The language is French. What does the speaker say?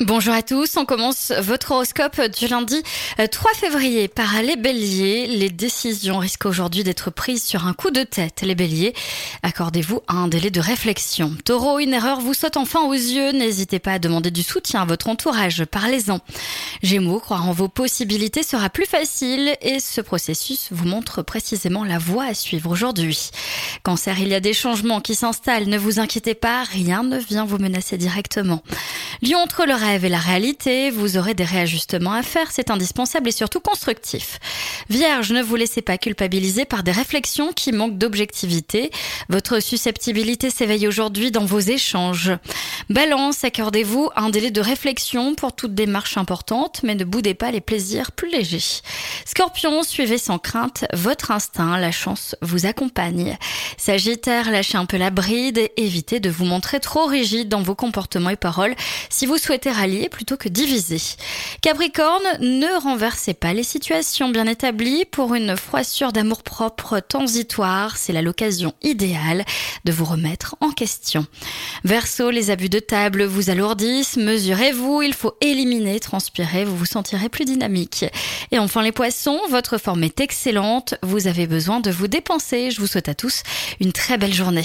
Bonjour à tous, on commence votre horoscope du lundi 3 euh, février par les béliers. Les décisions risquent aujourd'hui d'être prises sur un coup de tête. Les béliers, accordez-vous un délai de réflexion. Taureau, une erreur vous saute enfin aux yeux, n'hésitez pas à demander du soutien à votre entourage, parlez-en. Gémeaux, croire en vos possibilités sera plus facile et ce processus vous montre précisément la voie à suivre aujourd'hui. Cancer, il y a des changements qui s'installent, ne vous inquiétez pas, rien ne vient vous menacer directement. Lion, entre le rêve et la réalité, vous aurez des réajustements à faire, c'est indispensable et surtout constructif. Vierge, ne vous laissez pas culpabiliser par des réflexions qui manquent d'objectivité. Votre susceptibilité s'éveille aujourd'hui dans vos échanges. Balance, accordez-vous un délai de réflexion pour toute démarche importante, mais ne boudez pas les plaisirs plus légers. Scorpion, suivez sans crainte votre instinct, la chance vous accompagne. Sagittaire, lâchez un peu la bride évitez de vous montrer trop rigide dans vos comportements et paroles si vous souhaitez rallier plutôt que diviser. Capricorne, ne renversez pas les situations bien établies pour une froissure d'amour propre transitoire, c'est là l'occasion idéale de vous remettre en question. Verseau, les abus de table vous alourdissent, mesurez-vous, il faut éliminer, transpirer, vous vous sentirez plus dynamique. Et enfin les poissons, votre forme est excellente, vous avez besoin de vous dépenser. Je vous souhaite à tous une très belle journée.